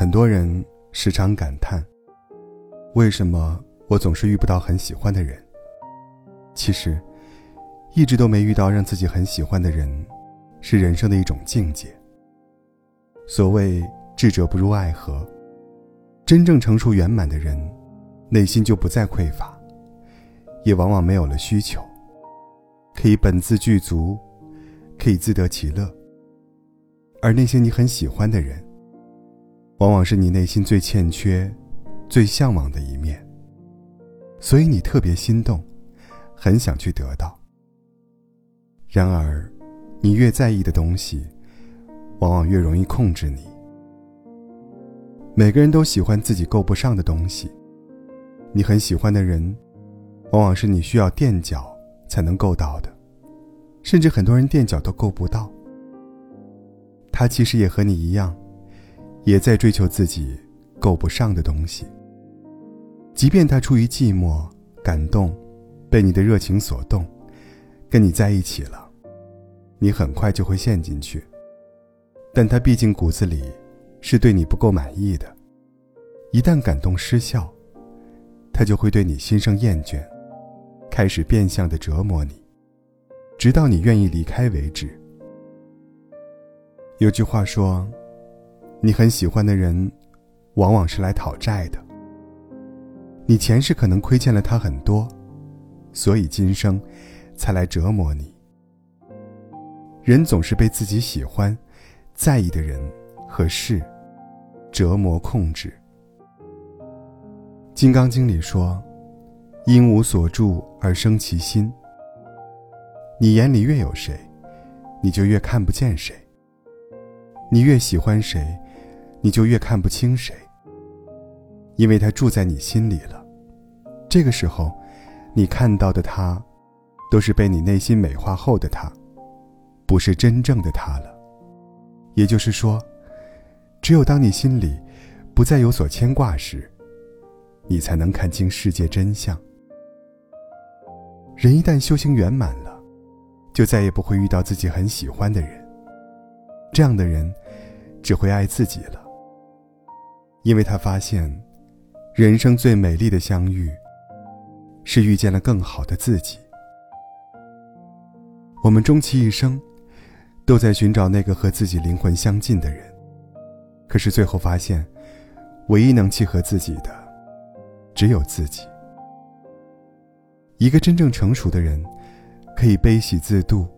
很多人时常感叹：为什么我总是遇不到很喜欢的人？其实，一直都没遇到让自己很喜欢的人，是人生的一种境界。所谓智者不入爱河，真正成熟圆满的人，内心就不再匮乏，也往往没有了需求，可以本自具足，可以自得其乐。而那些你很喜欢的人，往往是你内心最欠缺、最向往的一面，所以你特别心动，很想去得到。然而，你越在意的东西，往往越容易控制你。每个人都喜欢自己够不上的东西，你很喜欢的人，往往是你需要垫脚才能够到的，甚至很多人垫脚都够不到。他其实也和你一样。也在追求自己够不上的东西。即便他出于寂寞、感动，被你的热情所动，跟你在一起了，你很快就会陷进去。但他毕竟骨子里是对你不够满意的，一旦感动失效，他就会对你心生厌倦，开始变相的折磨你，直到你愿意离开为止。有句话说。你很喜欢的人，往往是来讨债的。你前世可能亏欠了他很多，所以今生才来折磨你。人总是被自己喜欢、在意的人和事折磨控制。《金刚经》里说：“因无所住而生其心。”你眼里越有谁，你就越看不见谁。你越喜欢谁。你就越看不清谁，因为他住在你心里了。这个时候，你看到的他，都是被你内心美化后的他，不是真正的他了。也就是说，只有当你心里不再有所牵挂时，你才能看清世界真相。人一旦修行圆满了，就再也不会遇到自己很喜欢的人。这样的人，只会爱自己了。因为他发现，人生最美丽的相遇，是遇见了更好的自己。我们终其一生，都在寻找那个和自己灵魂相近的人，可是最后发现，唯一能契合自己的，只有自己。一个真正成熟的人，可以悲喜自度，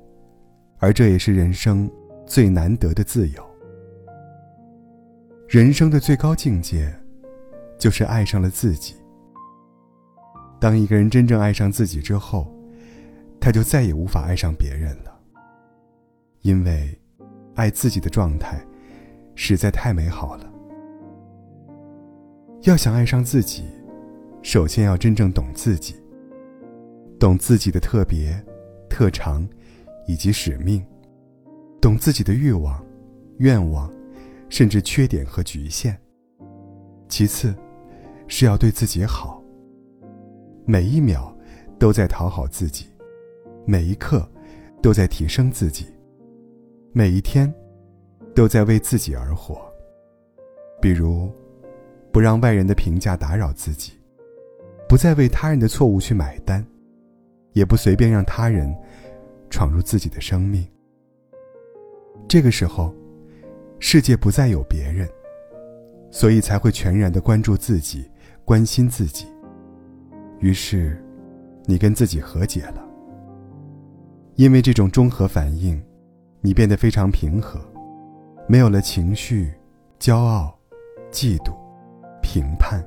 而这也是人生最难得的自由。人生的最高境界，就是爱上了自己。当一个人真正爱上自己之后，他就再也无法爱上别人了。因为，爱自己的状态，实在太美好了。要想爱上自己，首先要真正懂自己，懂自己的特别、特长，以及使命，懂自己的欲望、愿望。甚至缺点和局限。其次，是要对自己好。每一秒都在讨好自己，每一刻都在提升自己，每一天都在为自己而活。比如，不让外人的评价打扰自己，不再为他人的错误去买单，也不随便让他人闯入自己的生命。这个时候。世界不再有别人，所以才会全然的关注自己，关心自己。于是，你跟自己和解了。因为这种中和反应，你变得非常平和，没有了情绪、骄傲、嫉妒、评判、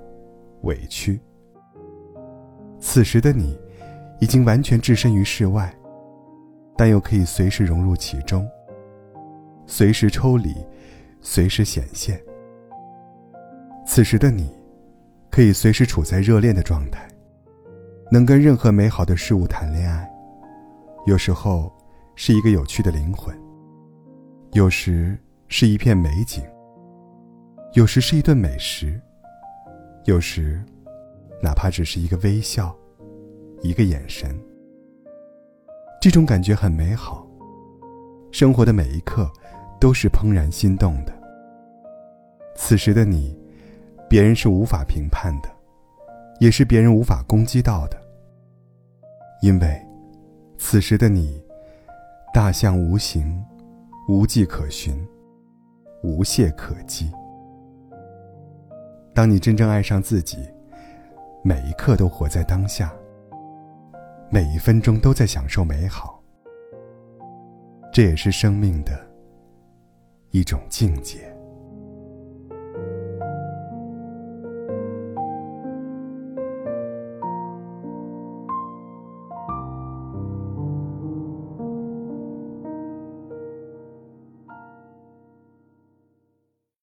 委屈。此时的你，已经完全置身于世外，但又可以随时融入其中，随时抽离。随时显现。此时的你，可以随时处在热恋的状态，能跟任何美好的事物谈恋爱。有时候，是一个有趣的灵魂；有时是一片美景；有时是一顿美食；有时，哪怕只是一个微笑，一个眼神。这种感觉很美好。生活的每一刻，都是怦然心动的。此时的你，别人是无法评判的，也是别人无法攻击到的。因为，此时的你，大象无形，无迹可寻，无懈可击。当你真正爱上自己，每一刻都活在当下，每一分钟都在享受美好，这也是生命的一种境界。